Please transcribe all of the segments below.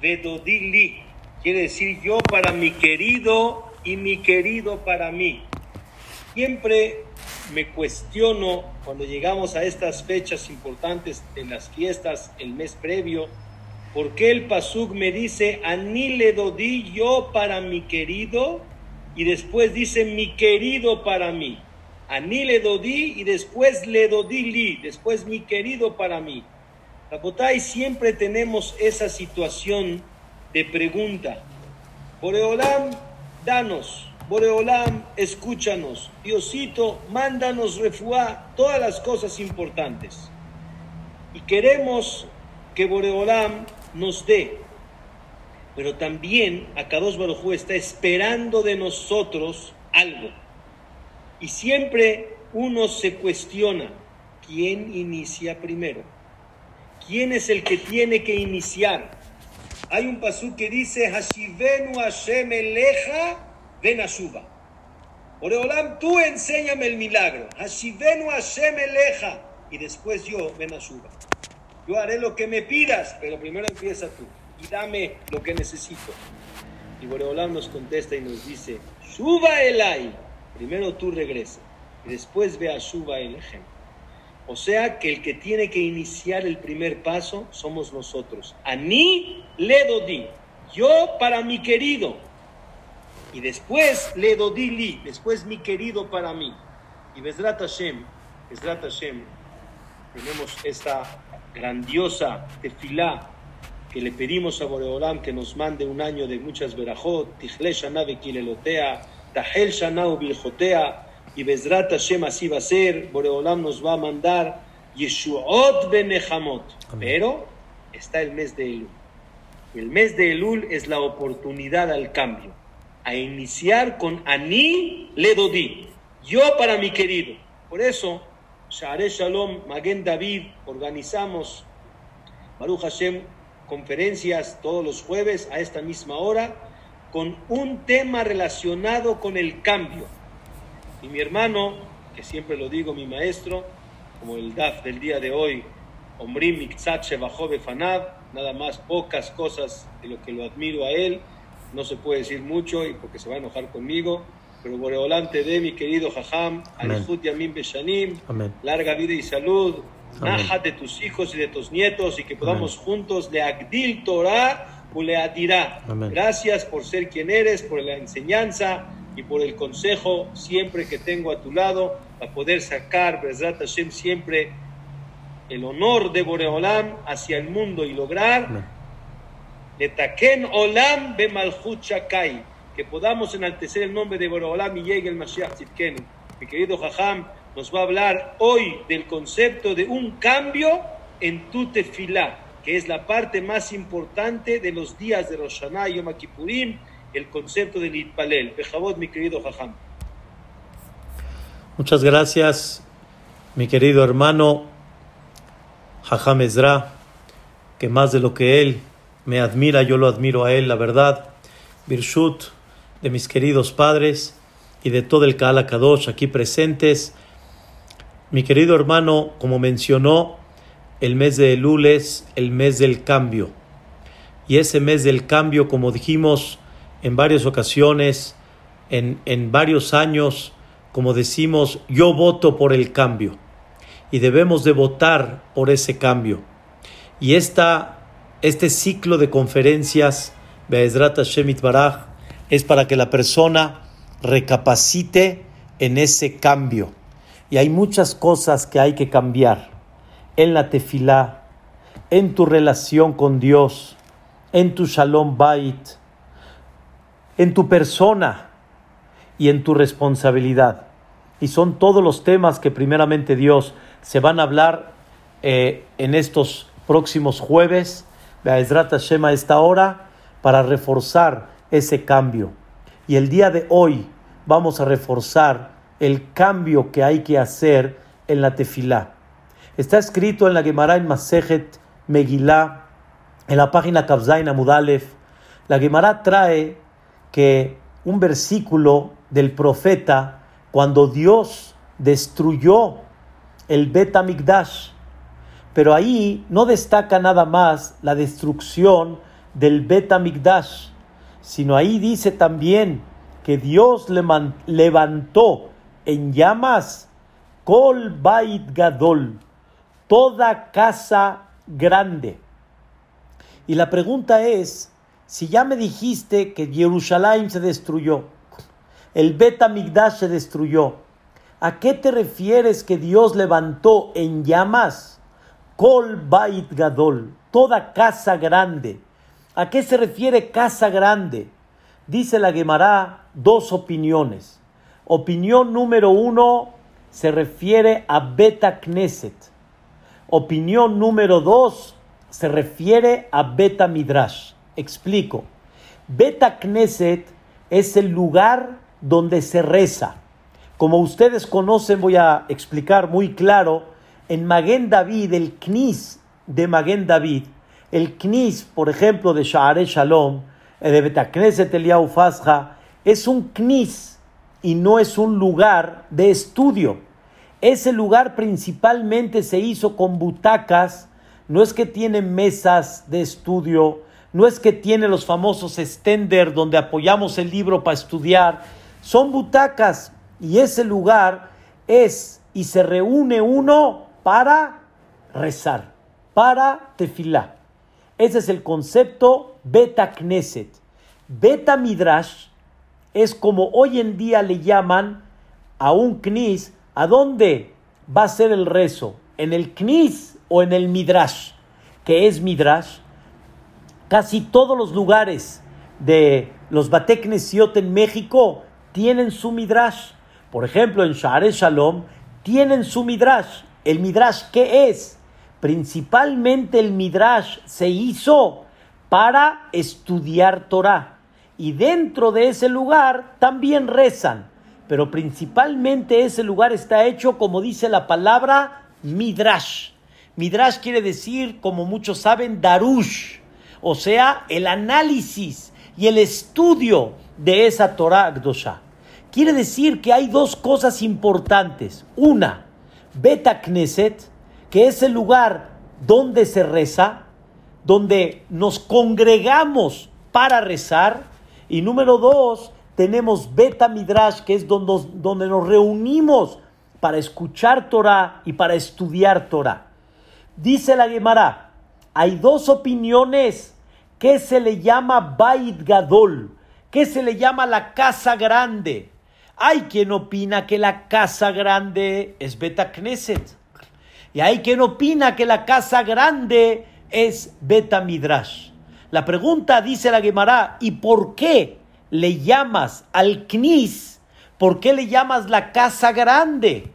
vedodili. Quiere decir yo para mi querido y mi querido para mí. Siempre me cuestiono cuando llegamos a estas fechas importantes en las fiestas, el mes previo, ¿por qué el Pasuk me dice, Ani le dodí yo para mi querido? Y después dice, mi querido para mí. Ani le dodí y después le dodí li, después mi querido para mí. Rapotay, siempre tenemos esa situación de pregunta. Boreolam, danos. Boreolam, escúchanos. Diosito, mándanos refuá, todas las cosas importantes. Y queremos que Boreolam nos dé. Pero también Akados Barujú está esperando de nosotros algo. Y siempre uno se cuestiona, ¿quién inicia primero? ¿Quién es el que tiene que iniciar? Hay un pasú que dice, Hashivenu Hashem eleja ven Ashuba. Oreolam, tú enséñame el milagro. Hashivenu Hashem eleja. Y después yo ven Ashuba. Yo haré lo que me pidas, pero primero empieza tú. Y dame lo que necesito. Y Boreolam nos contesta y nos dice, Shuba Elai. Primero tú regresa. Y después ve a Shuba el ejemplo. O sea que el que tiene que iniciar el primer paso somos nosotros. A mí le dodí, yo para mi querido. Y después le li, después mi querido para mí. Y Besrat Hashem, Besrat Hashem, tenemos esta grandiosa tefilá que le pedimos a Boreolam que nos mande un año de muchas verajot, Tichle Shana Kilelotea, Tahel Shana Biljotea, y Bezrat Hashem así va a ser, Boreolam nos va a mandar Yeshuot Benechamot. Pero está el mes de Elul. El mes de Elul es la oportunidad al cambio, a iniciar con Ani Ledodi, yo para mi querido. Por eso, Share Shalom, Magen David, organizamos Baruch Hashem conferencias todos los jueves a esta misma hora con un tema relacionado con el cambio y mi hermano, que siempre lo digo, mi maestro, como el DAF del día de hoy, Omrim Mikzat bajó Fanav, nada más pocas cosas de lo que lo admiro a él, no se puede decir mucho y porque se va a enojar conmigo, pero Boreolante de mi querido Jajam, Alejut Yamim Beshanim, larga vida y salud, Naja de tus hijos y de tus nietos y que podamos juntos de Agdil Torah o le adirá. Gracias por ser quien eres, por la enseñanza y por el consejo siempre que tengo a tu lado para poder sacar, Bezrat Hashem, siempre el honor de Boreolam hacia el mundo y lograr Letaken Olam Bemalchut Shakai, que podamos enaltecer el nombre de Boreolam y llegue el Mashiach Tzidkenu. Mi querido Jajam nos va a hablar hoy del concepto de un cambio en tu tefilá, que es la parte más importante de los días de Rosh Hashanah y Yom Kippurim, el concepto del Itpalel. Pejabot, mi querido Jajam. Muchas gracias, mi querido hermano Jajam Ezra, que más de lo que él me admira, yo lo admiro a él, la verdad. Birshut de mis queridos padres y de todo el Kaala Kadosh aquí presentes. Mi querido hermano, como mencionó, el mes de Elul el mes del cambio. Y ese mes del cambio, como dijimos, en varias ocasiones, en, en varios años, como decimos, yo voto por el cambio y debemos de votar por ese cambio. Y esta, este ciclo de conferencias, Be'ezrat Shemit Baraj, es para que la persona recapacite en ese cambio. Y hay muchas cosas que hay que cambiar en la tefilá, en tu relación con Dios, en tu shalom bait, en tu persona y en tu responsabilidad. Y son todos los temas que primeramente Dios se van a hablar eh, en estos próximos jueves, Be'ezrat Hashem a esta hora, para reforzar ese cambio. Y el día de hoy vamos a reforzar el cambio que hay que hacer en la tefilá. Está escrito en la Gemara en Masejet Megilá, en la página Kavzain Amudalef. La Gemara trae que un versículo del profeta cuando Dios destruyó el Bet Amigdash. Pero ahí no destaca nada más la destrucción del Bet Amigdash, sino ahí dice también que Dios levantó en llamas Kol Bait Gadol, toda casa grande. Y la pregunta es, si ya me dijiste que Jerusalén se destruyó, el Bet Amigdash se destruyó, ¿a qué te refieres que Dios levantó en llamas? Kol Bait Gadol, toda casa grande. ¿A qué se refiere casa grande? Dice la Gemara dos opiniones. Opinión número uno se refiere a Beta Knesset. Opinión número dos se refiere a Beta Midrash. Explico. Beta Knesset es el lugar donde se reza. Como ustedes conocen, voy a explicar muy claro, en Maguen David, el Knis de Maguen David, el Knis, por ejemplo, de Sha'are Shalom, eh, de Betakneset Eliyahu Fasja, es un Knis y no es un lugar de estudio. Ese lugar principalmente se hizo con butacas, no es que tiene mesas de estudio, no es que tiene los famosos stender donde apoyamos el libro para estudiar, son butacas y ese lugar es y se reúne uno para rezar, para tefilá. Ese es el concepto Beta Knesset. Beta Midrash es como hoy en día le llaman a un Knis, ¿a dónde va a ser el rezo? ¿En el Knis o en el Midrash? ¿Qué es Midrash? Casi todos los lugares de los Bateknesiot en México tienen su Midrash. Por ejemplo, en Sha'are Shalom tienen su Midrash. ¿El Midrash qué es? Principalmente el Midrash se hizo para estudiar Torah. Y dentro de ese lugar también rezan. Pero principalmente ese lugar está hecho, como dice la palabra, Midrash. Midrash quiere decir, como muchos saben, Darush. O sea, el análisis y el estudio de esa Torah Akdosha. Quiere decir que hay dos cosas importantes. Una, Beta Knesset, que es el lugar donde se reza, donde nos congregamos para rezar. Y número dos, tenemos Beta Midrash, que es donde, donde nos reunimos para escuchar Torah y para estudiar Torah. Dice la Gemara, hay dos opiniones que se le llama Bait Gadol, que se le llama la casa grande. Hay quien opina que la casa grande es Beta Knesset. Y hay quien opina que la casa grande es Beta Midrash. La pregunta dice la Gemara, ¿y por qué le llamas al Knis? ¿Por qué le llamas la casa grande?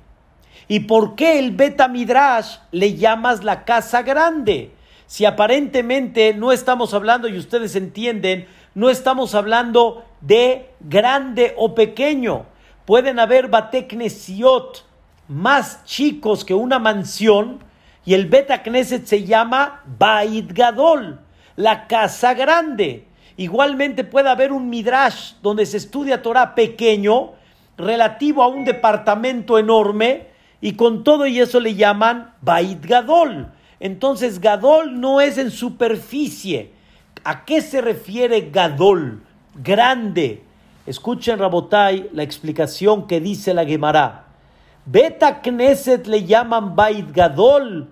¿Y por qué el Beta Midrash le llamas la casa grande? Si aparentemente no estamos hablando, y ustedes entienden, no estamos hablando de grande o pequeño. Pueden haber Bateknesiot, más chicos que una mansión y el Beta Knesset se llama Bait Gadol, la casa grande. Igualmente puede haber un Midrash donde se estudia Torah pequeño relativo a un departamento enorme y con todo y eso le llaman Bait Gadol. Entonces Gadol no es en superficie. ¿A qué se refiere Gadol? Grande. Escuchen Rabotai la explicación que dice la Gemara. Beta Knesset le llaman Bait Gadol,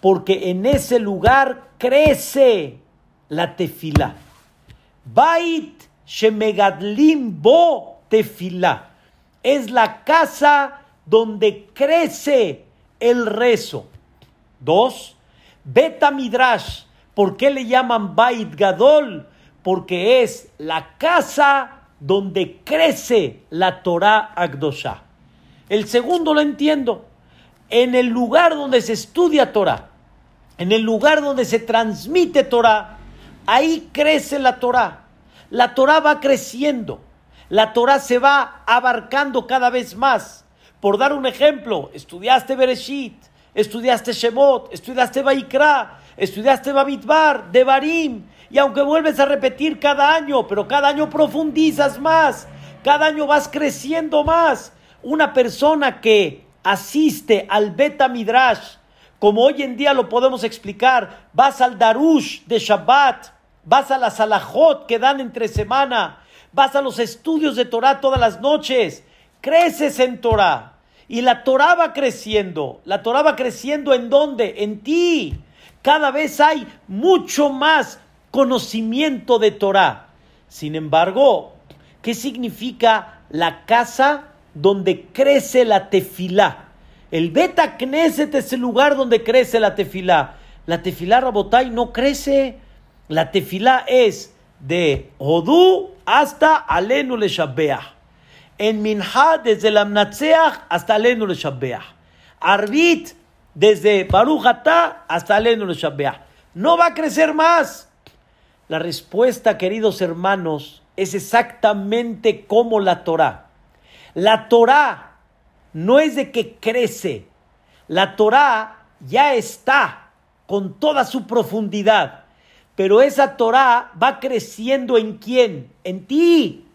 porque en ese lugar crece la tefila. Bait Shemegadlim Bo tefila. Es la casa donde crece el rezo. Dos, Beta Midrash. ¿Por qué le llaman Bait Gadol? Porque es la casa donde crece la Torah Agdosha. El segundo lo entiendo. En el lugar donde se estudia Torah, en el lugar donde se transmite Torah, ahí crece la Torah. La Torah va creciendo. La Torah se va abarcando cada vez más. Por dar un ejemplo, estudiaste Bereshit, estudiaste Shemot, estudiaste Baikra, estudiaste Babitbar, Devarim, y aunque vuelves a repetir cada año, pero cada año profundizas más, cada año vas creciendo más una persona que asiste al Beta Midrash, como hoy en día lo podemos explicar, vas al Darush de Shabbat vas a la salahot que dan entre semana, vas a los estudios de Torah todas las noches, creces en Torah. Y la Torah va creciendo. La Torah va creciendo en dónde? En ti. Cada vez hay mucho más conocimiento de Torah. Sin embargo, ¿qué significa la casa donde crece la tefilá? El Beta Knesset es el lugar donde crece la tefilá. La tefilá Rabotai no crece. La tefilá es de Odú hasta Alenu le En Minha, desde Amnatseach hasta Alenu le Arbit, desde Baruch hasta Alenu le No va a crecer más. La respuesta, queridos hermanos, es exactamente como la Torah. La Torah no es de que crece. La Torah ya está con toda su profundidad. Pero esa Torah va creciendo en quién? En ti.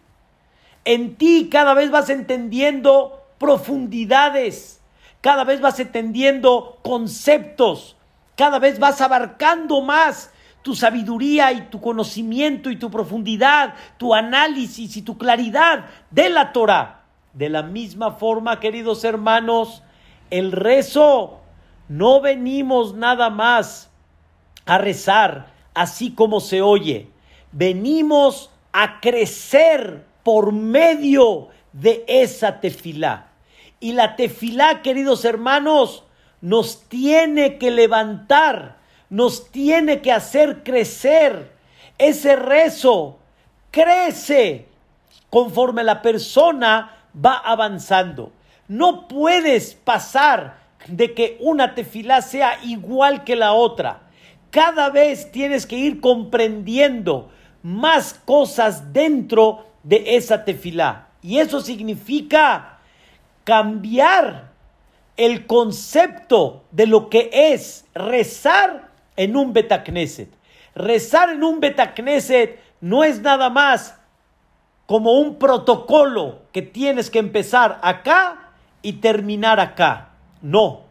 En ti cada vez vas entendiendo profundidades. Cada vez vas entendiendo conceptos. Cada vez vas abarcando más tu sabiduría y tu conocimiento y tu profundidad, tu análisis y tu claridad de la Torah. De la misma forma, queridos hermanos, el rezo no venimos nada más a rezar así como se oye. Venimos a crecer por medio de esa tefilá. Y la tefilá, queridos hermanos, nos tiene que levantar, nos tiene que hacer crecer. Ese rezo crece conforme la persona va avanzando. No puedes pasar de que una tefilá sea igual que la otra cada vez tienes que ir comprendiendo más cosas dentro de esa tefilá. Y eso significa cambiar el concepto de lo que es rezar en un Betacneset. Rezar en un Betacneset no es nada más como un protocolo que tienes que empezar acá y terminar acá. No.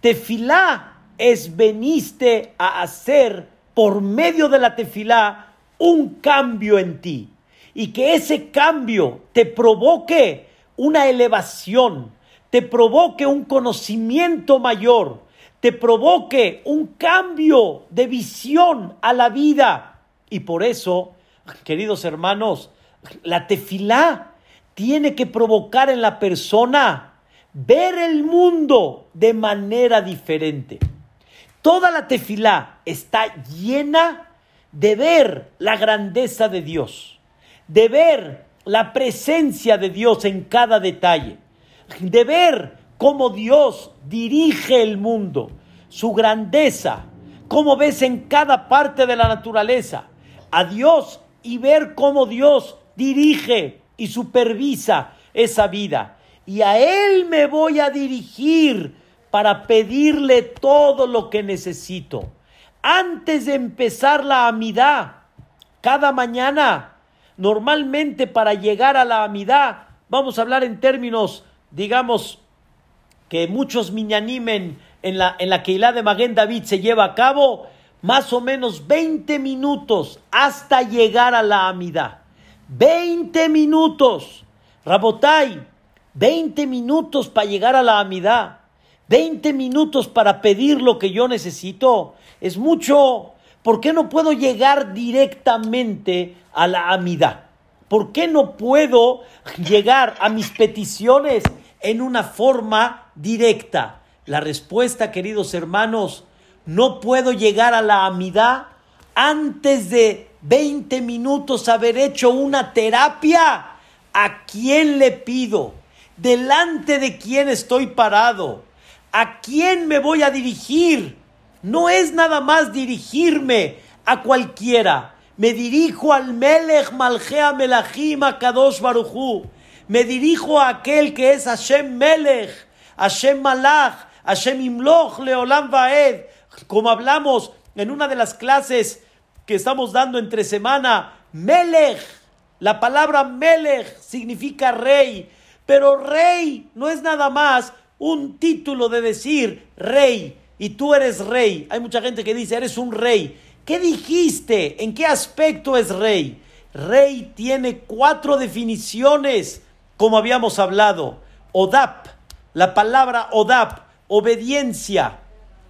Tefilá es veniste a hacer por medio de la tefilá un cambio en ti y que ese cambio te provoque una elevación, te provoque un conocimiento mayor, te provoque un cambio de visión a la vida. Y por eso, queridos hermanos, la tefilá tiene que provocar en la persona ver el mundo de manera diferente. Toda la tefilá está llena de ver la grandeza de Dios, de ver la presencia de Dios en cada detalle, de ver cómo Dios dirige el mundo, su grandeza, cómo ves en cada parte de la naturaleza a Dios y ver cómo Dios dirige y supervisa esa vida. Y a Él me voy a dirigir para pedirle todo lo que necesito. Antes de empezar la amidad, cada mañana, normalmente para llegar a la amidad, vamos a hablar en términos, digamos, que muchos miñanimen en la, en la Keilah de Maguen David se lleva a cabo, más o menos 20 minutos hasta llegar a la amidad. 20 minutos. Rabotai, 20 minutos para llegar a la amidad. 20 minutos para pedir lo que yo necesito es mucho. ¿Por qué no puedo llegar directamente a la amidad? ¿Por qué no puedo llegar a mis peticiones en una forma directa? La respuesta, queridos hermanos, no puedo llegar a la amidad antes de 20 minutos haber hecho una terapia. ¿A quién le pido? ¿Delante de quién estoy parado? ¿A quién me voy a dirigir? No es nada más dirigirme a cualquiera. Me dirijo al Melech Malchea Melachim Kadosh Baruchu. Me dirijo a aquel que es Hashem Melech, Hashem Malach, Hashem Imloch Leolam Vaed. Como hablamos en una de las clases que estamos dando entre semana, Melech. La palabra Melech significa rey, pero rey no es nada más un título de decir rey y tú eres rey. Hay mucha gente que dice, eres un rey. ¿Qué dijiste? ¿En qué aspecto es rey? Rey tiene cuatro definiciones, como habíamos hablado. Odap, la palabra odap, obediencia,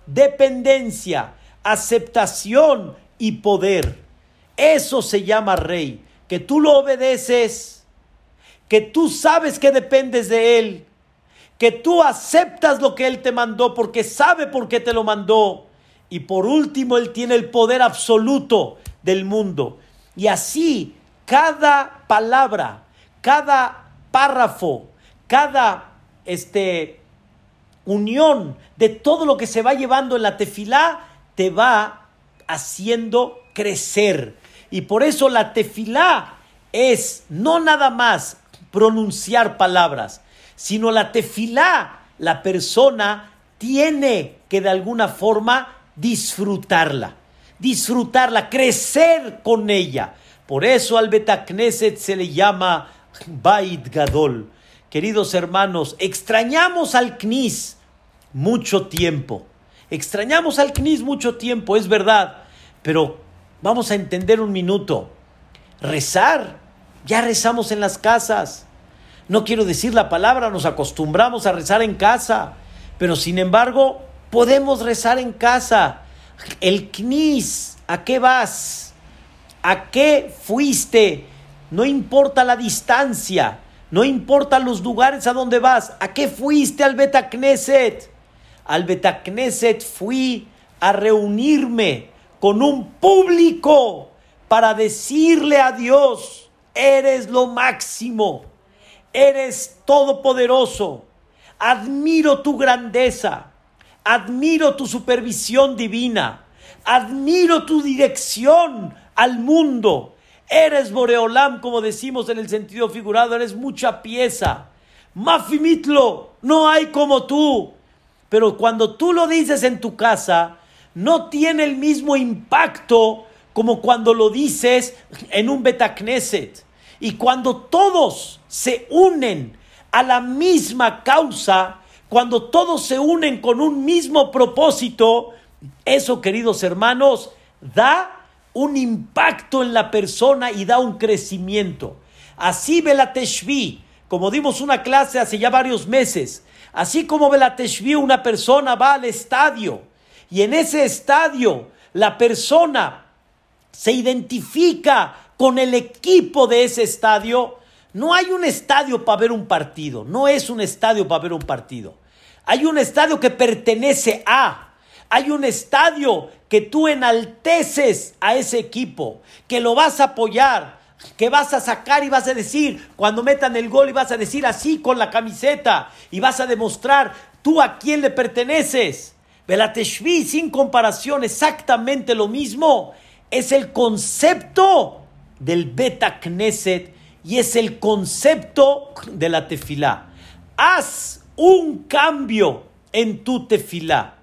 dependencia, aceptación y poder. Eso se llama rey, que tú lo obedeces, que tú sabes que dependes de él, que tú aceptas lo que él te mandó porque sabe por qué te lo mandó. Y por último, él tiene el poder absoluto del mundo. Y así, cada palabra, cada párrafo, cada este, unión de todo lo que se va llevando en la tefilá, te va haciendo crecer. Y por eso la tefilá es no nada más pronunciar palabras, sino la tefilá, la persona tiene que de alguna forma disfrutarla, disfrutarla, crecer con ella. Por eso al Betacneset se le llama Bait Gadol. Queridos hermanos, extrañamos al Knis mucho tiempo. Extrañamos al Knis mucho tiempo, es verdad. Pero vamos a entender un minuto. Rezar, ya rezamos en las casas. No quiero decir la palabra, nos acostumbramos a rezar en casa, pero sin embargo podemos rezar en casa. El knis, ¿a qué vas? ¿A qué fuiste? No importa la distancia, no importa los lugares a donde vas. ¿A qué fuiste al Betacneset? Al Betacneset fui a reunirme con un público para decirle a Dios, eres lo máximo eres todopoderoso. Admiro tu grandeza. Admiro tu supervisión divina. Admiro tu dirección al mundo. Eres Boreolam, como decimos en el sentido figurado, eres mucha pieza. Mafimitlo, no hay como tú. Pero cuando tú lo dices en tu casa, no tiene el mismo impacto como cuando lo dices en un Betacneset. Y cuando todos se unen a la misma causa, cuando todos se unen con un mismo propósito, eso, queridos hermanos, da un impacto en la persona y da un crecimiento. Así Belateshvi, como dimos una clase hace ya varios meses, así como Belateshvi, una persona va al estadio y en ese estadio la persona se identifica con el equipo de ese estadio. No hay un estadio para ver un partido, no es un estadio para ver un partido. Hay un estadio que pertenece a, hay un estadio que tú enalteces a ese equipo, que lo vas a apoyar, que vas a sacar y vas a decir, cuando metan el gol y vas a decir así con la camiseta y vas a demostrar tú a quién le perteneces. Belateshvi, sin comparación, exactamente lo mismo. Es el concepto del Beta Knesset y es el concepto de la tefilá. Haz un cambio en tu tefilá.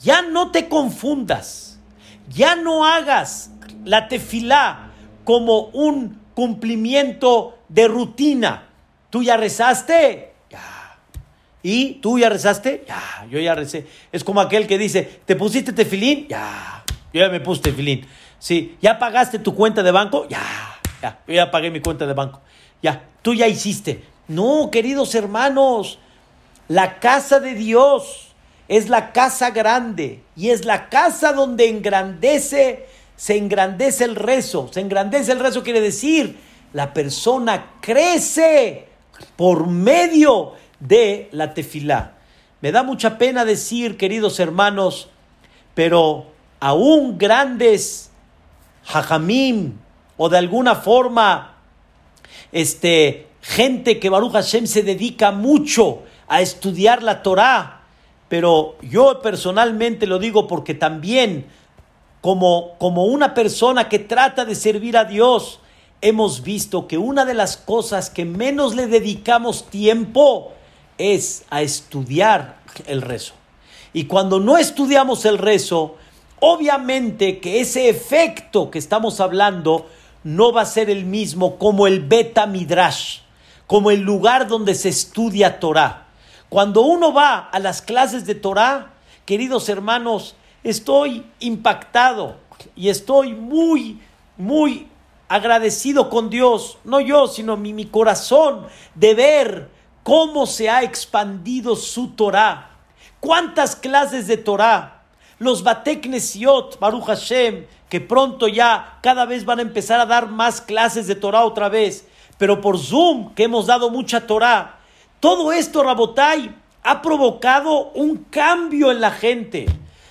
Ya no te confundas. Ya no hagas la tefilá como un cumplimiento de rutina. ¿Tú ya rezaste? Ya. ¿Y tú ya rezaste? Ya, yo ya recé. Es como aquel que dice, ¿te pusiste tefilín? Ya, yo ya me puse tefilín. Sí, ¿ya pagaste tu cuenta de banco? Ya, ya, yo ya pagué mi cuenta de banco. Ya, tú ya hiciste. No, queridos hermanos, la casa de Dios es la casa grande y es la casa donde engrandece, se engrandece el rezo. Se engrandece el rezo quiere decir, la persona crece por medio de la tefilá. Me da mucha pena decir, queridos hermanos, pero aún grandes hajamim o de alguna forma este, gente que Baruch Hashem se dedica mucho a estudiar la Torah, pero yo personalmente lo digo porque también como, como una persona que trata de servir a Dios, hemos visto que una de las cosas que menos le dedicamos tiempo es a estudiar el rezo. Y cuando no estudiamos el rezo, Obviamente que ese efecto que estamos hablando no va a ser el mismo como el beta midrash, como el lugar donde se estudia Torah. Cuando uno va a las clases de Torah, queridos hermanos, estoy impactado. y estoy muy, muy agradecido con Dios, no yo, sino mi, mi corazón, de ver cómo se ha expandido su Torah. ¿Cuántas clases de Torah? Los Batek Nesiot, Baruch Hashem, que pronto ya cada vez van a empezar a dar más clases de Torah otra vez, pero por Zoom, que hemos dado mucha Torah. Todo esto, Rabotai, ha provocado un cambio en la gente.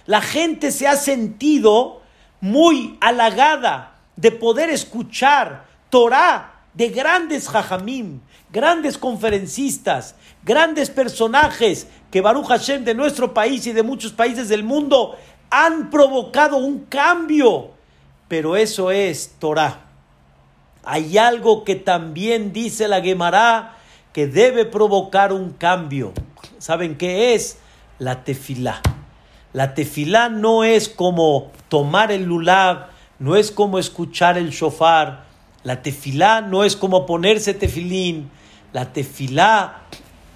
La gente se ha sentido muy halagada de poder escuchar Torah de grandes jajamim, grandes conferencistas, grandes personajes que Baruch Hashem de nuestro país y de muchos países del mundo han provocado un cambio. Pero eso es Torah. Hay algo que también dice la Gemara que debe provocar un cambio. ¿Saben qué es? La tefilá. La tefilá no es como tomar el lulab, no es como escuchar el shofar. La tefilá no es como ponerse tefilín. La tefilá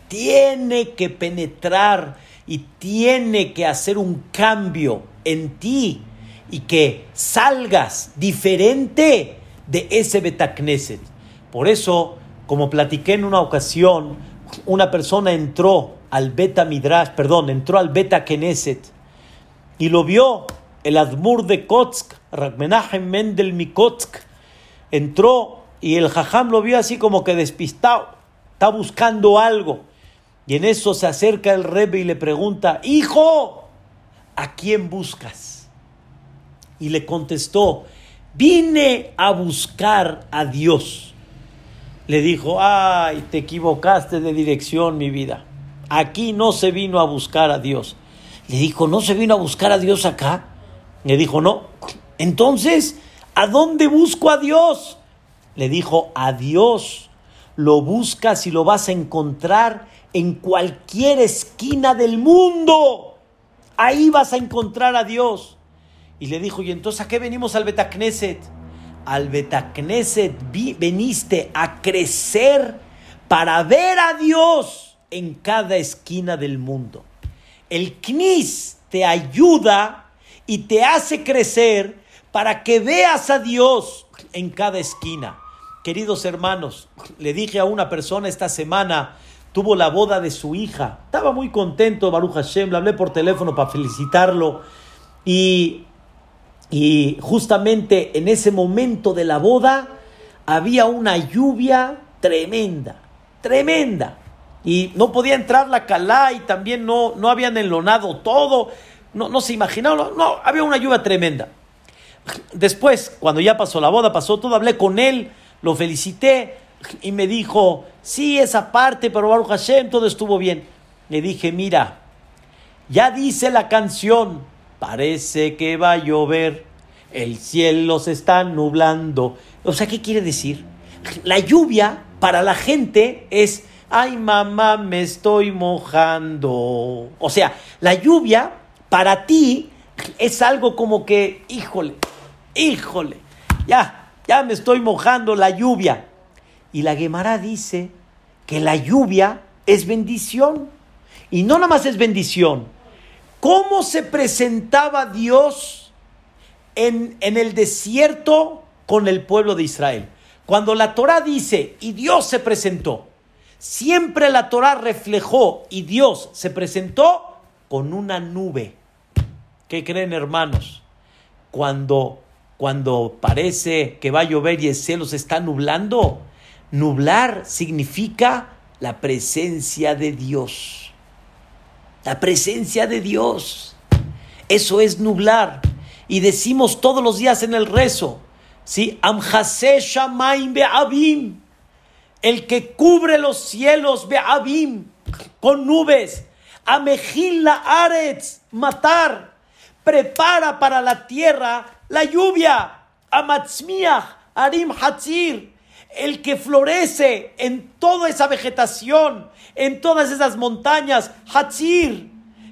tiene que penetrar y tiene que hacer un cambio en ti y que salgas diferente de ese Betacneset. Por eso, como platiqué en una ocasión, una persona entró al Beta Midrash, perdón, entró al Beta Knesset y lo vio el Admur de Kotsk, Ragmenachem Mendel Mikotsk, entró y el Jajam lo vio así como que despistado, está buscando algo. Y en eso se acerca el Rebbe y le pregunta, hijo, ¿a quién buscas? Y le contestó, vine a buscar a Dios. Le dijo, ay, te equivocaste de dirección, mi vida. Aquí no se vino a buscar a Dios. Le dijo, ¿no se vino a buscar a Dios acá? Le dijo, no. Entonces, ¿a dónde busco a Dios? Le dijo, a Dios lo buscas y lo vas a encontrar en cualquier esquina del mundo. Ahí vas a encontrar a Dios. Y le dijo, ¿y entonces a qué venimos al Betacneset? Al Betacneset veniste a crecer para ver a Dios en cada esquina del mundo. El Knis te ayuda y te hace crecer para que veas a Dios en cada esquina. Queridos hermanos, le dije a una persona esta semana, tuvo la boda de su hija. Estaba muy contento, Baruch Hashem, le hablé por teléfono para felicitarlo. Y, y justamente en ese momento de la boda había una lluvia tremenda, tremenda. Y no podía entrar la calá y también no, no habían enlonado todo. No, no se imaginaron, no, había una lluvia tremenda. Después, cuando ya pasó la boda, pasó todo, hablé con él, lo felicité y me dijo, sí, esa parte, pero Baruch Hashem, todo estuvo bien. Le dije, mira, ya dice la canción, parece que va a llover, el cielo se está nublando. O sea, ¿qué quiere decir? La lluvia para la gente es, ay mamá, me estoy mojando. O sea, la lluvia para ti es algo como que, híjole, híjole, ya, ya me estoy mojando la lluvia. Y la Gemara dice que la lluvia es bendición. Y no nada más es bendición. ¿Cómo se presentaba Dios en, en el desierto con el pueblo de Israel? Cuando la Torah dice, y Dios se presentó, siempre la Torah reflejó y Dios se presentó con una nube. ¿Qué creen hermanos? Cuando, cuando parece que va a llover y el cielo se está nublando, nublar significa la presencia de Dios. La presencia de Dios. Eso es nublar. Y decimos todos los días en el rezo, ¿sí? Amjase Shamaim Be'abim. El que cubre los cielos Be'abim con nubes. Amejil la Aretz, matar prepara para la tierra la lluvia. Amatzmiach, Arim Hatzir, el que florece en toda esa vegetación, en todas esas montañas. Hatzir,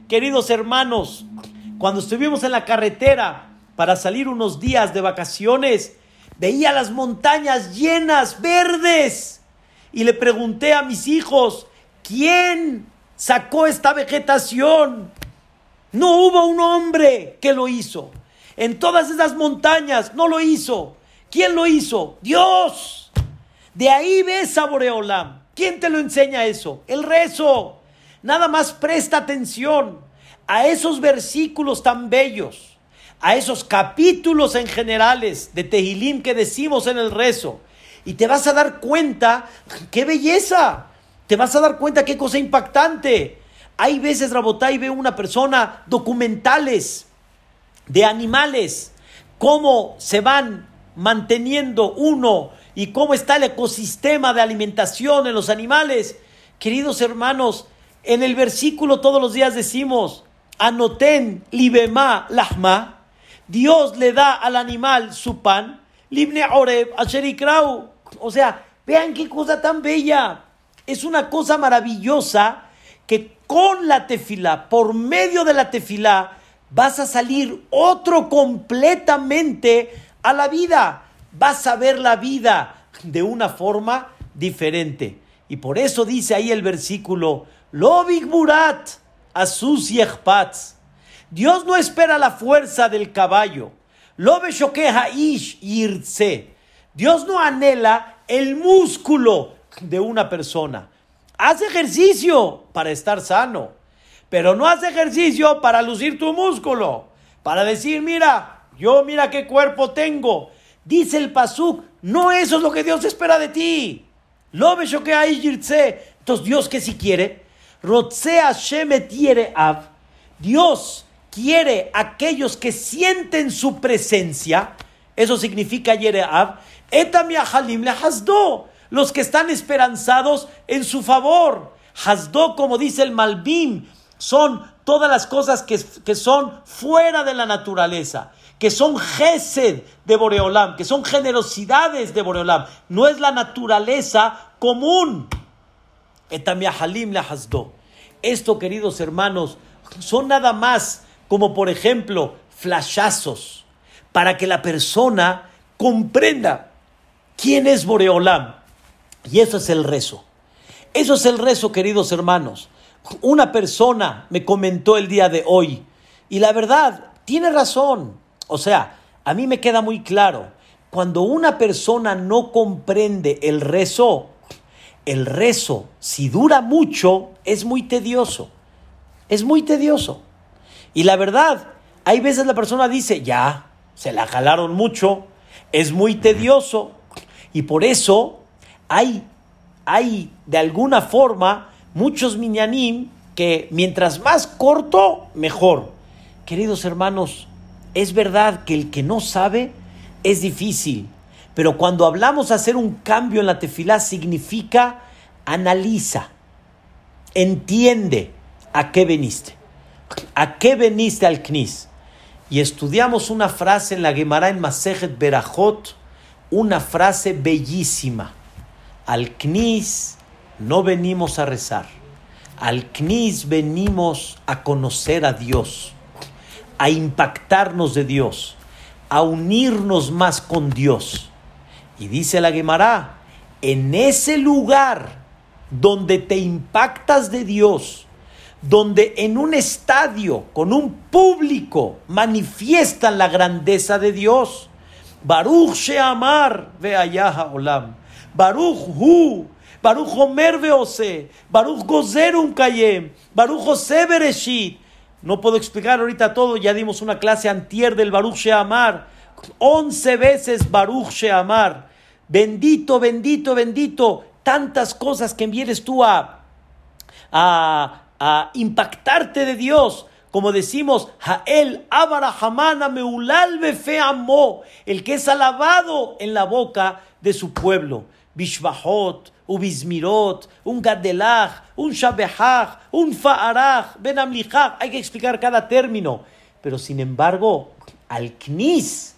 queridos hermanos, cuando estuvimos en la carretera para salir unos días de vacaciones, veía las montañas llenas, verdes. Y le pregunté a mis hijos, ¿quién sacó esta vegetación? No hubo un hombre que lo hizo. En todas esas montañas. No lo hizo. ¿Quién lo hizo? Dios. De ahí ves a Boreolam. ¿Quién te lo enseña eso? El rezo. Nada más presta atención a esos versículos tan bellos, a esos capítulos en generales de Tehilim que decimos en el rezo. Y te vas a dar cuenta, qué belleza. Te vas a dar cuenta qué cosa impactante. Hay veces, Rabotay, veo una persona documentales de animales, cómo se van manteniendo uno y cómo está el ecosistema de alimentación en los animales. Queridos hermanos, en el versículo todos los días decimos, anoten libema lahma, Dios le da al animal su pan, libne oreb asherikrau. O sea, vean qué cosa tan bella. Es una cosa maravillosa que con la tefila, por medio de la tefila, vas a salir otro completamente a la vida. Vas a ver la vida de una forma diferente. Y por eso dice ahí el versículo, Lo murat asus Dios no espera la fuerza del caballo. Dios no anhela el músculo de una persona. Haz ejercicio para estar sano, pero no haz ejercicio para lucir tu músculo, para decir, mira, yo mira qué cuerpo tengo. Dice el Pasuk, no eso es lo que Dios espera de ti. Lo que hay Entonces, Dios que si quiere, Dios quiere aquellos que sienten su presencia, eso significa Yereav, los que están esperanzados en su favor. Hasdo, como dice el Malbim, son todas las cosas que, que son fuera de la naturaleza que son gesed de Boreolam, que son generosidades de Boreolam. No es la naturaleza común. Esto, queridos hermanos, son nada más como, por ejemplo, flashazos para que la persona comprenda quién es Boreolam. Y eso es el rezo. Eso es el rezo, queridos hermanos. Una persona me comentó el día de hoy, y la verdad, tiene razón. O sea, a mí me queda muy claro, cuando una persona no comprende el rezo, el rezo, si dura mucho, es muy tedioso. Es muy tedioso. Y la verdad, hay veces la persona dice, ya, se la jalaron mucho, es muy tedioso. Y por eso hay, hay de alguna forma muchos minyanim que mientras más corto, mejor. Queridos hermanos, es verdad que el que no sabe es difícil, pero cuando hablamos de hacer un cambio en la tefilá significa analiza, entiende a qué veniste, a qué veniste al Knis. Y estudiamos una frase en la Gemara en Masejet Berajot, una frase bellísima. Al Knis no venimos a rezar, al Knis venimos a conocer a Dios a impactarnos de Dios, a unirnos más con Dios. Y dice la Gemara, en ese lugar donde te impactas de Dios, donde en un estadio con un público manifiestan la grandeza de Dios. Baruch Sheamar ve'ayaha olam. Baruch Hu. Baruch Omer veose. Baruch Gozerum Kayem. Baruch Bereshit. No puedo explicar ahorita todo, ya dimos una clase antier del Baruch Sheamar. Once veces Baruch Sheamar. Bendito, bendito, bendito. Tantas cosas que vienes tú a, a, a impactarte de Dios. Como decimos, Jael Abarahamana Meulal Befe Amó, el que es alabado en la boca de su pueblo. Bishvahot, Ubismirot, un Gadelach, un Shabehach, un Fa'arach, Ben Hay que explicar cada término. Pero sin embargo, al Knis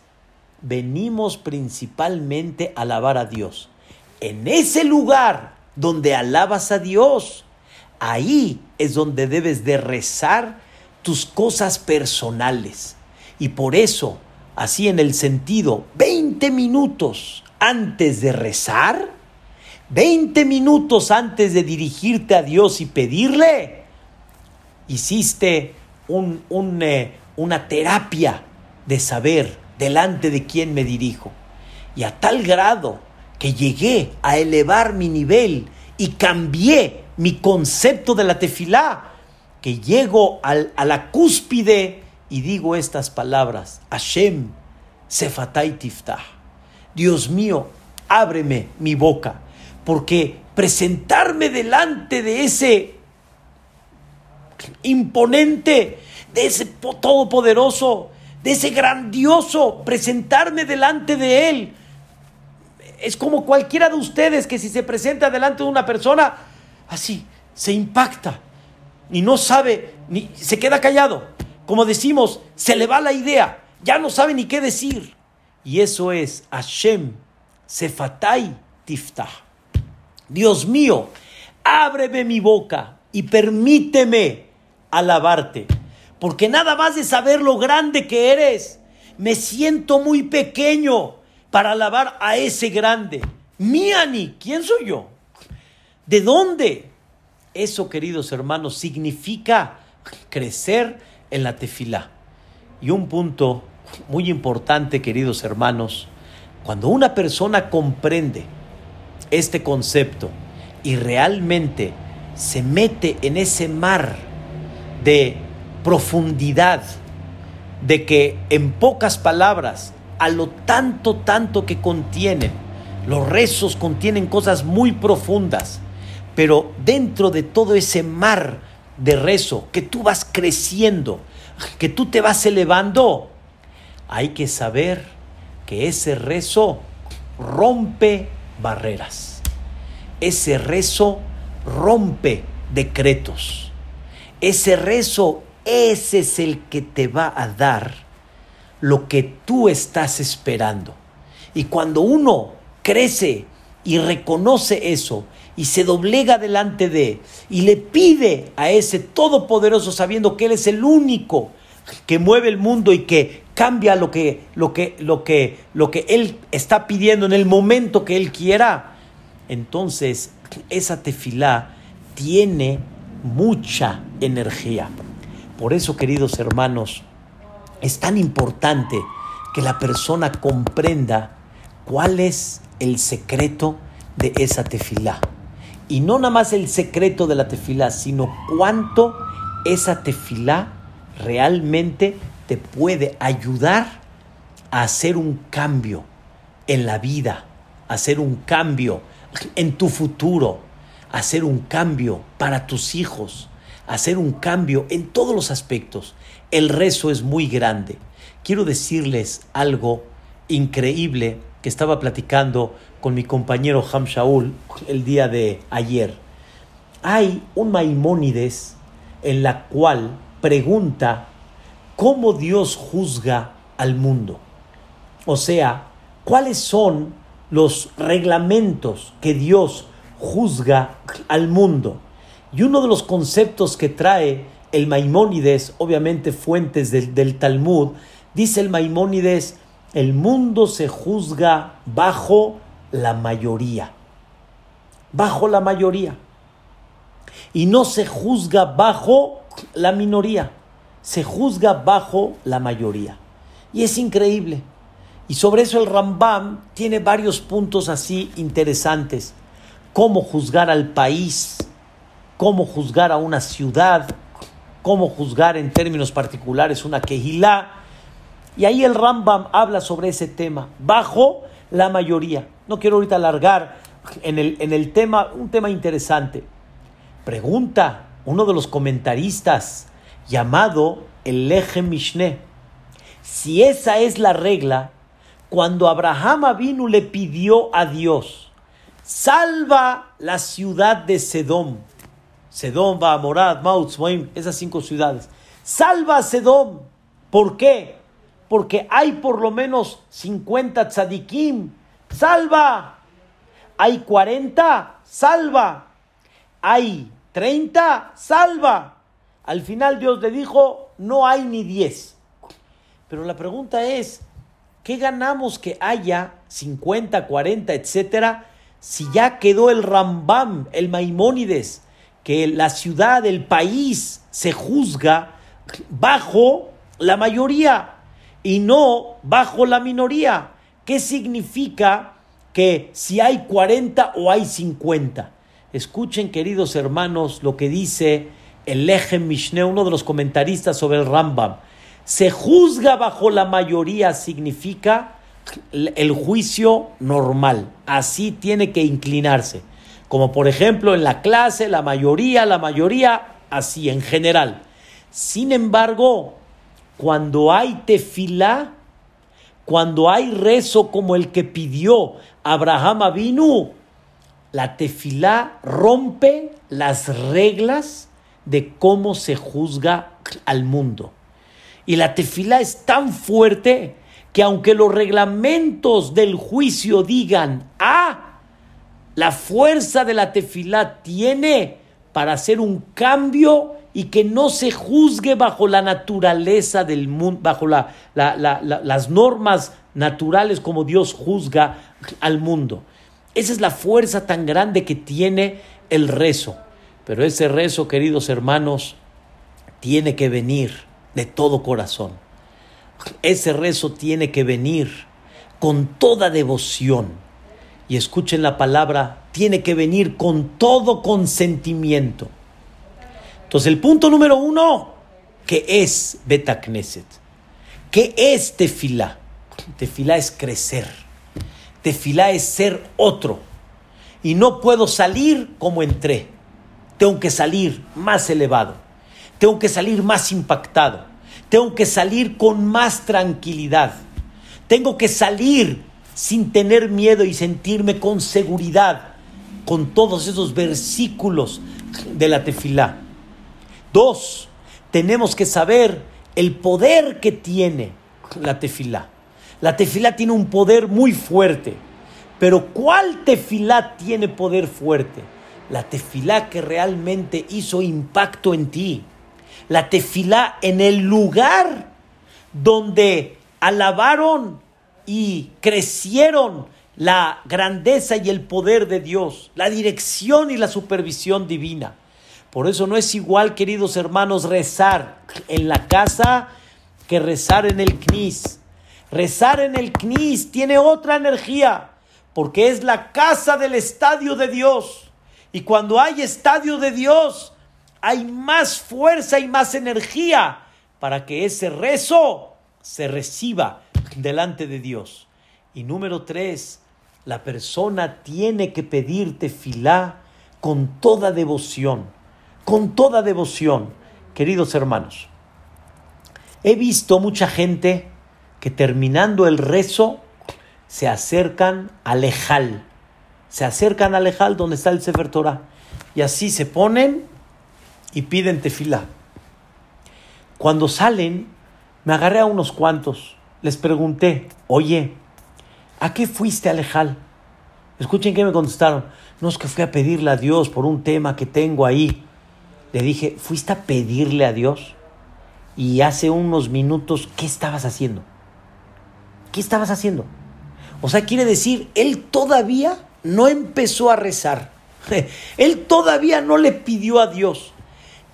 venimos principalmente a alabar a Dios. En ese lugar donde alabas a Dios, ahí es donde debes de rezar tus cosas personales. Y por eso, así en el sentido, 20 minutos antes de rezar, 20 minutos antes de dirigirte a Dios y pedirle, hiciste eh, una terapia de saber delante de quién me dirijo. Y a tal grado que llegué a elevar mi nivel y cambié mi concepto de la tefilá, que llego a la cúspide y digo estas palabras, Hashem, Sefatay Tiftah. Dios mío, ábreme mi boca, porque presentarme delante de ese imponente, de ese todopoderoso, de ese grandioso, presentarme delante de él. Es como cualquiera de ustedes que si se presenta delante de una persona, así, se impacta y no sabe, ni se queda callado. Como decimos, se le va la idea, ya no sabe ni qué decir. Y eso es Hashem, Sefatai Tiftah. Dios mío, ábreme mi boca y permíteme alabarte. Porque nada más de saber lo grande que eres, me siento muy pequeño para alabar a ese grande. Miani, ¿quién soy yo? ¿De dónde? Eso, queridos hermanos, significa crecer en la tefilá. Y un punto muy importante, queridos hermanos, cuando una persona comprende este concepto y realmente se mete en ese mar de profundidad, de que en pocas palabras, a lo tanto, tanto que contienen, los rezos contienen cosas muy profundas, pero dentro de todo ese mar de rezo que tú vas creciendo, que tú te vas elevando, hay que saber que ese rezo rompe barreras. Ese rezo rompe decretos. Ese rezo, ese es el que te va a dar lo que tú estás esperando. Y cuando uno crece y reconoce eso y se doblega delante de y le pide a ese todopoderoso sabiendo que él es el único que mueve el mundo y que cambia lo que, lo que, lo que, lo que él está pidiendo en el momento que él quiera, entonces esa tefilá tiene mucha energía. Por eso, queridos hermanos, es tan importante que la persona comprenda cuál es el secreto de esa tefilá. Y no nada más el secreto de la tefilá, sino cuánto esa tefilá realmente te puede ayudar a hacer un cambio en la vida, a hacer un cambio en tu futuro, hacer un cambio para tus hijos, hacer un cambio en todos los aspectos. El rezo es muy grande. Quiero decirles algo increíble que estaba platicando con mi compañero Ham Shaul el día de ayer. Hay un Maimónides en la cual pregunta cómo Dios juzga al mundo. O sea, cuáles son los reglamentos que Dios juzga al mundo. Y uno de los conceptos que trae el Maimónides, obviamente fuentes del, del Talmud, dice el Maimónides, el mundo se juzga bajo la mayoría. Bajo la mayoría. Y no se juzga bajo la minoría, se juzga bajo la mayoría. Y es increíble. Y sobre eso el Rambam tiene varios puntos así interesantes. Cómo juzgar al país, cómo juzgar a una ciudad, cómo juzgar en términos particulares una quejilá. Y ahí el Rambam habla sobre ese tema, bajo la mayoría. No quiero ahorita alargar en el, en el tema, un tema interesante. Pregunta uno de los comentaristas llamado el Leje Mishneh. Si esa es la regla, cuando Abraham vino le pidió a Dios, salva la ciudad de Sedom, Sedom, Bamorad, Moim, esas cinco ciudades. Salva a Sedom. ¿Por qué? Porque hay por lo menos 50 tzadikim. Salva. Hay 40. Salva. Hay 30, salva. Al final Dios le dijo, no hay ni 10. Pero la pregunta es, ¿qué ganamos que haya 50, 40, etcétera, si ya quedó el Rambam, el Maimónides, que la ciudad, el país se juzga bajo la mayoría? y no bajo la minoría. ¿Qué significa que si hay 40 o hay 50? Escuchen, queridos hermanos, lo que dice el Eje Mishneh, uno de los comentaristas sobre el Rambam. Se juzga bajo la mayoría significa el juicio normal. Así tiene que inclinarse. Como por ejemplo en la clase, la mayoría, la mayoría, así en general. Sin embargo, cuando hay tefilá, cuando hay rezo como el que pidió Abraham Avinu, la tefilá rompe las reglas de cómo se juzga al mundo. Y la tefilá es tan fuerte que aunque los reglamentos del juicio digan, ah, la fuerza de la tefilá tiene para hacer un cambio y que no se juzgue bajo la naturaleza del mundo, bajo las normas naturales como Dios juzga al mundo. Esa es la fuerza tan grande que tiene el rezo. Pero ese rezo, queridos hermanos, tiene que venir de todo corazón. Ese rezo tiene que venir con toda devoción. Y escuchen la palabra, tiene que venir con todo consentimiento. Entonces, el punto número uno, ¿qué es Betacneset? ¿Qué es Tefilá? Tefilá es crecer. Tefilá es ser otro. Y no puedo salir como entré. Tengo que salir más elevado. Tengo que salir más impactado. Tengo que salir con más tranquilidad. Tengo que salir sin tener miedo y sentirme con seguridad con todos esos versículos de la tefilá. Dos, tenemos que saber el poder que tiene la tefilá. La tefilá tiene un poder muy fuerte. Pero ¿cuál tefilá tiene poder fuerte? La tefilá que realmente hizo impacto en ti la tefilá en el lugar donde alabaron y crecieron la grandeza y el poder de Dios, la dirección y la supervisión divina. Por eso no es igual, queridos hermanos, rezar en la casa que rezar en el CNIS. Rezar en el CNIS tiene otra energía, porque es la casa del estadio de Dios. Y cuando hay estadio de Dios, hay más fuerza y más energía para que ese rezo se reciba delante de Dios. Y número tres, la persona tiene que pedirte filá con toda devoción, con toda devoción. Queridos hermanos, he visto mucha gente que terminando el rezo se acercan al lejal, se acercan al lejal donde está el Sefer Torah y así se ponen y piden tefila. Cuando salen, me agarré a unos cuantos. Les pregunté, oye, ¿a qué fuiste Alejal? Escuchen qué me contestaron. No es que fui a pedirle a Dios por un tema que tengo ahí. Le dije, ¿fuiste a pedirle a Dios? Y hace unos minutos, ¿qué estabas haciendo? ¿Qué estabas haciendo? O sea, quiere decir, él todavía no empezó a rezar. Él todavía no le pidió a Dios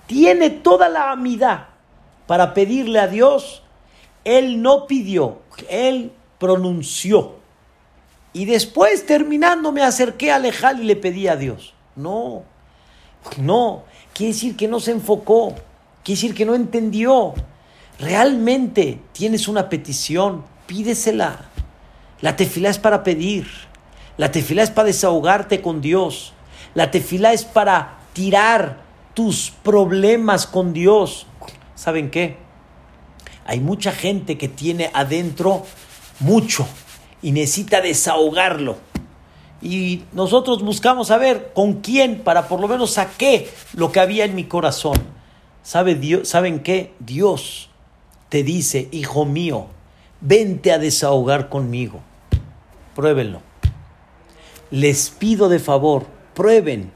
tiene toda la amidad para pedirle a Dios, él no pidió, él pronunció. Y después, terminando, me acerqué a Alejal y le pedí a Dios. No, no, quiere decir que no se enfocó, quiere decir que no entendió. Realmente tienes una petición, pídesela. La tefila es para pedir, la tefila es para desahogarte con Dios, la tefila es para tirar tus problemas con Dios. ¿Saben qué? Hay mucha gente que tiene adentro mucho y necesita desahogarlo. Y nosotros buscamos saber con quién para por lo menos saqué lo que había en mi corazón. ¿Sabe Dios, ¿Saben qué? Dios te dice, hijo mío, vente a desahogar conmigo. Pruébenlo. Les pido de favor, prueben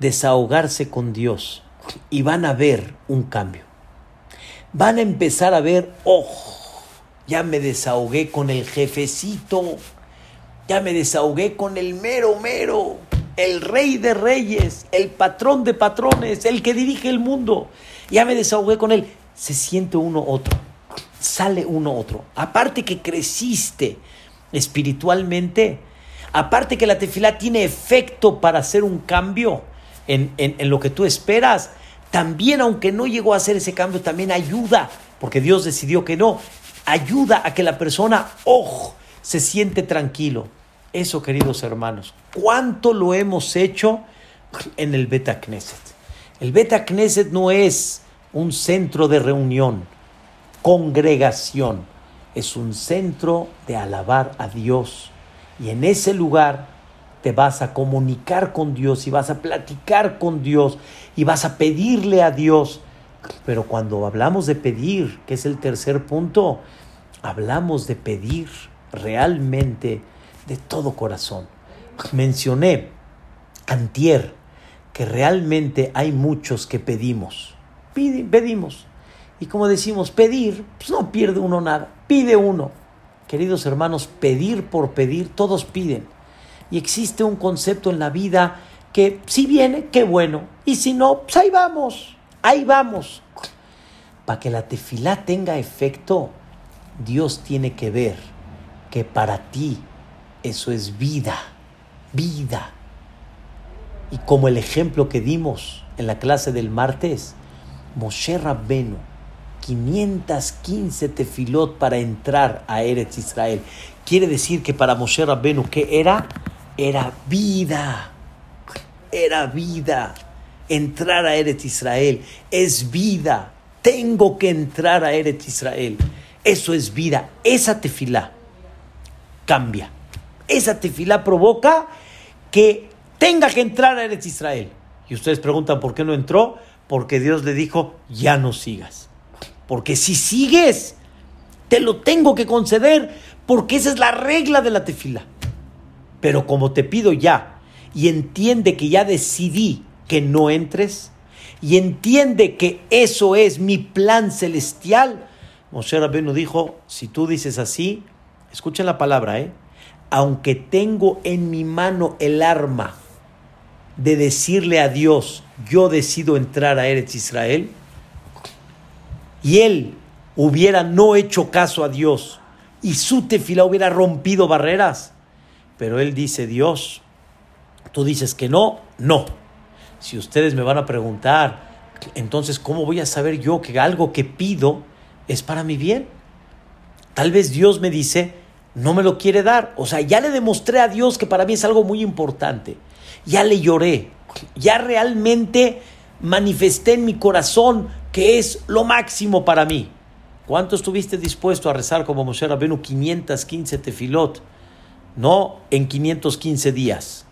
desahogarse con Dios y van a ver un cambio. Van a empezar a ver, oh, ya me desahogué con el jefecito, ya me desahogué con el mero mero, el rey de reyes, el patrón de patrones, el que dirige el mundo. Ya me desahogué con él. Se siente uno otro. sale uno otro. Aparte que creciste espiritualmente, aparte que la tefilá tiene efecto para hacer un cambio en, en lo que tú esperas, también aunque no llegó a hacer ese cambio, también ayuda, porque Dios decidió que no, ayuda a que la persona, ojo, se siente tranquilo. Eso, queridos hermanos, ¿cuánto lo hemos hecho en el Beta Knesset? El Beta Knesset no es un centro de reunión, congregación, es un centro de alabar a Dios. Y en ese lugar te vas a comunicar con Dios y vas a platicar con Dios y vas a pedirle a Dios. Pero cuando hablamos de pedir, que es el tercer punto, hablamos de pedir realmente de todo corazón. Mencioné antier que realmente hay muchos que pedimos. pedimos. Y como decimos, pedir, pues no pierde uno nada, pide uno. Queridos hermanos, pedir por pedir, todos piden. Y existe un concepto en la vida que si viene, qué bueno. Y si no, pues ahí vamos, ahí vamos. Para que la tefilá tenga efecto, Dios tiene que ver que para ti eso es vida, vida. Y como el ejemplo que dimos en la clase del martes, Moshe Rabbenu, 515 tefilot para entrar a Eretz Israel. Quiere decir que para Moshe Rabbenu, ¿qué era? Era vida. Era vida. Entrar a Eretz Israel es vida. Tengo que entrar a Eretz Israel. Eso es vida. Esa tefilá cambia. Esa tefilá provoca que tenga que entrar a Eretz Israel. Y ustedes preguntan por qué no entró. Porque Dios le dijo, ya no sigas. Porque si sigues, te lo tengo que conceder. Porque esa es la regla de la tefila. Pero como te pido ya, y entiende que ya decidí que no entres, y entiende que eso es mi plan celestial, Moshe Rabbeinu dijo, si tú dices así, escuchen la palabra, ¿eh? aunque tengo en mi mano el arma de decirle a Dios, yo decido entrar a Eretz Israel, y él hubiera no hecho caso a Dios y su tefila hubiera rompido barreras, pero él dice, Dios, tú dices que no, no. Si ustedes me van a preguntar, entonces, ¿cómo voy a saber yo que algo que pido es para mi bien. Tal vez Dios me dice, no me lo quiere dar. O sea, ya le demostré a Dios que para mí es algo muy importante. Ya le lloré. Ya realmente manifesté en mi corazón que es lo máximo para mí. ¿Cuánto estuviste dispuesto a rezar como Moshe Rabenu 515 tefilot? No en 515 días,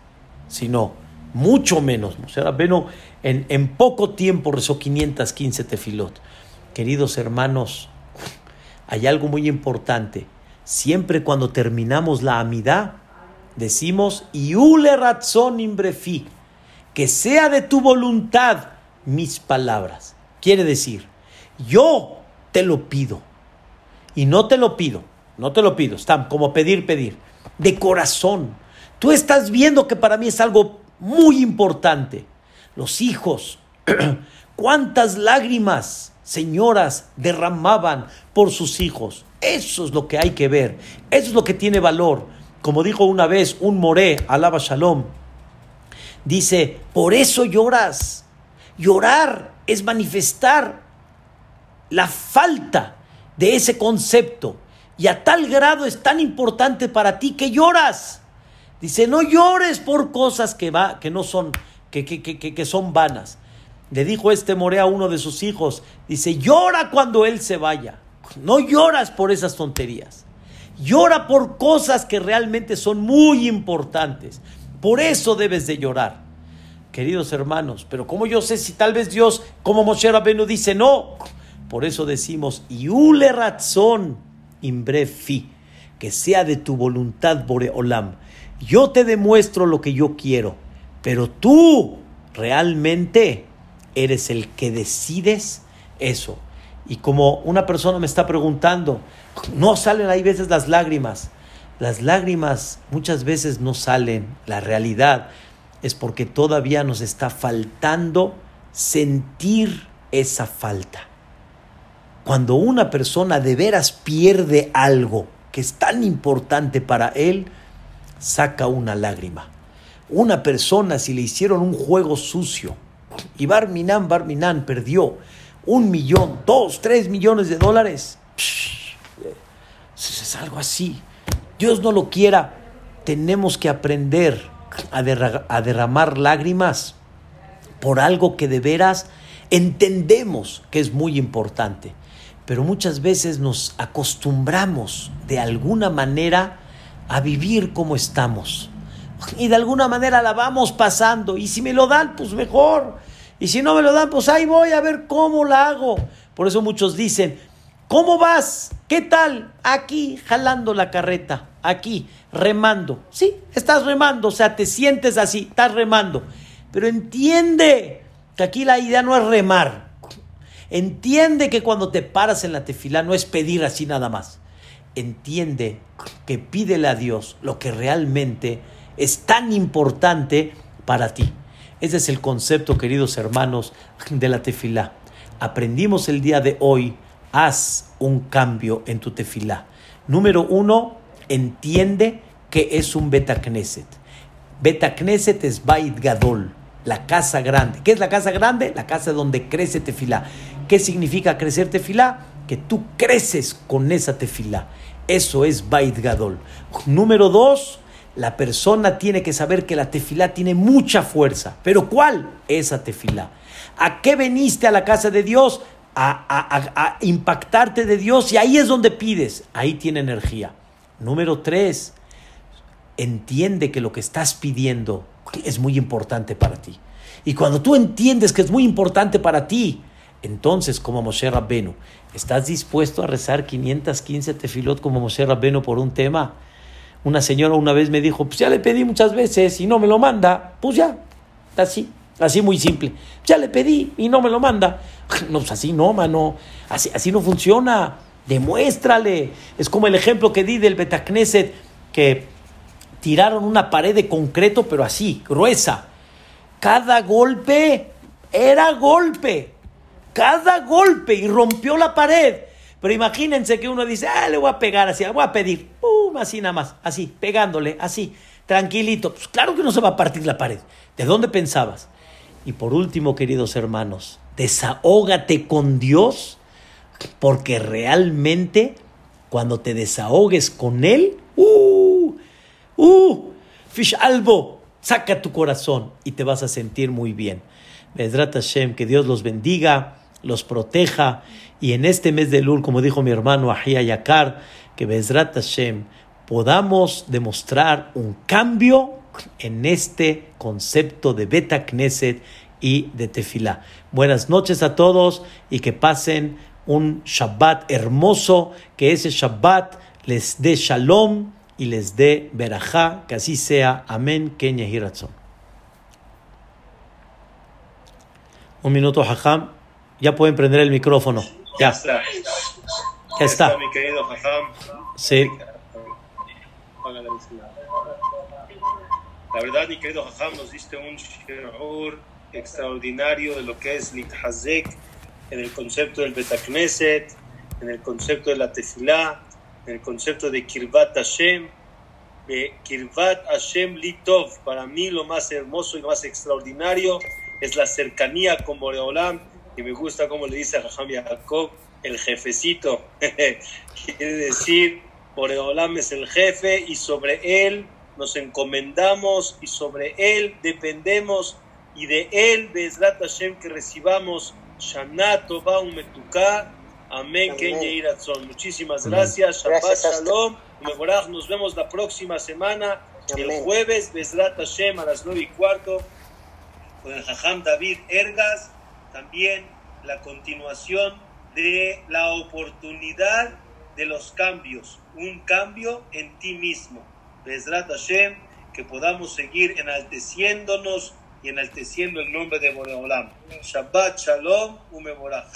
sino mucho menos. Moshe Rabenu en, en poco tiempo rezó 515 tefilot. Queridos hermanos, hay algo muy importante. Siempre cuando terminamos la amidad, decimos, Iule razón imbrefi, que sea de tu voluntad mis palabras. Quiere decir, yo te lo pido. Y no te lo pido, no te lo pido, está como pedir, pedir, de corazón. Tú estás viendo que para mí es algo muy importante. Los hijos, cuántas lágrimas señoras derramaban por sus hijos. Eso es lo que hay que ver. Eso es lo que tiene valor. Como dijo una vez un moré, alaba shalom, dice, por eso lloras. Llorar es manifestar la falta de ese concepto. Y a tal grado es tan importante para ti que lloras. Dice, no llores por cosas que, va, que no son, que, que, que, que son vanas. Le dijo este More a uno de sus hijos, dice, llora cuando él se vaya. No lloras por esas tonterías. Llora por cosas que realmente son muy importantes. Por eso debes de llorar. Queridos hermanos, pero como yo sé si tal vez Dios, como Moshe Rabenu dice no? Por eso decimos, Iule razón imbrefi, que sea de tu voluntad, Boreolam. Yo te demuestro lo que yo quiero, pero tú realmente eres el que decides eso. Y como una persona me está preguntando, no salen ahí veces las lágrimas. Las lágrimas muchas veces no salen. La realidad es porque todavía nos está faltando sentir esa falta. Cuando una persona de veras pierde algo que es tan importante para él, saca una lágrima. Una persona, si le hicieron un juego sucio y Barminan, Barminan perdió un millón, dos, tres millones de dólares, es algo así. Dios no lo quiera, tenemos que aprender a, derramar lágrimas por algo que de veras entendemos que es muy importante. Pero muchas veces nos acostumbramos de alguna manera a vivir como estamos. Y de alguna manera la vamos pasando. Y si me lo dan, pues mejor. Y si no me lo dan, pues ahí voy a ver cómo la hago. Por eso muchos dicen, ¿cómo vas? ¿Qué tal? Aquí, jalando la carreta. Aquí, remando. Sí, estás remando. O sea, te sientes así, estás remando. Pero entiende que aquí la idea no es remar. Entiende que cuando te paras en la tefilá no es pedir así nada más. Entiende que pídele a Dios lo que realmente es tan importante para ti. Ese es el concepto, queridos hermanos, de la tefilá. Aprendimos el día de hoy, haz un cambio en tu tefilá. Número uno, entiende que es un Betacneset. Betacneset es Bait Gadol la casa grande. ¿Qué es la casa grande? La casa donde crece tefilá. ¿Qué significa crecer tefilá? Que tú creces con esa tefilá. Eso es Bait Gadol. Número dos, la persona tiene que saber que la tefilá tiene mucha fuerza. ¿Pero cuál? Esa tefilá. ¿A qué veniste a la casa de Dios? A, impactarte de Dios y ahí es donde pides. Ahí tiene energía. Número tres, entiende que lo que estás pidiendo es muy importante para ti. Y cuando tú entiendes que es muy importante para ti, entonces, como Moshe Rabbenu, ¿estás dispuesto a rezar 515 tefilot como Moshe Rabbenu por un tema? Una señora una vez me dijo, pues ya le pedí muchas veces y no me lo manda, pues ya, así, así muy simple. Ya le pedí y no me lo manda. No, pues así no, mano, así, así no funciona. Demuéstrale. Es como el ejemplo que di del Betacneset, que tiraron una pared de concreto, pero así, gruesa. Cada golpe era golpe. Cada golpe y rompió la pared. Pero imagínense que uno dice, ah, le voy a pegar así, le voy a pedir, pum, así nada más, así, pegándole, así, tranquilito. Pues claro que no se va a partir la pared. ¿De dónde pensabas? Y por último, queridos hermanos, desahógate con Dios, porque realmente cuando te desahogues con Él, ¡uh! ¡Uh! Fish albo, saca tu corazón y te vas a sentir muy bien. Bedrat Hashem, que Dios los bendiga, los proteja y en este mes de Lul, como dijo mi hermano Ahia Yakar, que Bezrat Hashem podamos demostrar un cambio en este concepto de Beta Knesset y de Tefilá. Buenas noches a todos y que pasen un Shabbat hermoso, que ese Shabbat les dé shalom y les dé verajá, que así sea. Amén, Kenya Hiratzon. Un minuto, Jajam. Ya pueden prender el micrófono. Ya, está. Ya está. mi querido Jajam. Sí. La verdad, mi querido Jajam, nos diste un shiur extraordinario de lo que es Hazek en el concepto del Betacneset, en el concepto de la Tefilá, en el concepto de Kirvat Hashem, de Kirvat Hashem Litov, para mí lo más hermoso y lo más extraordinario es la cercanía con Boreolam, y me gusta como le dice a Raham Jacob, el jefecito, quiere decir, Boreolam es el jefe y sobre él nos encomendamos y sobre él dependemos y de él, Bezrat Hashem, que recibamos Shana Tova Umetuká, Amén, Kenya Iratzon. Muchísimas gracias. Shabbat Shalom. Nos vemos la próxima semana, el jueves, Bezrat Hashem, a las nueve y cuarto, con el Jajam David Ergas. También la continuación de la oportunidad de los cambios. Un cambio en ti mismo. Bezrat Hashem, que podamos seguir enalteciéndonos y enalteciendo el nombre de Boreolam. Shabbat Shalom, Umeborah.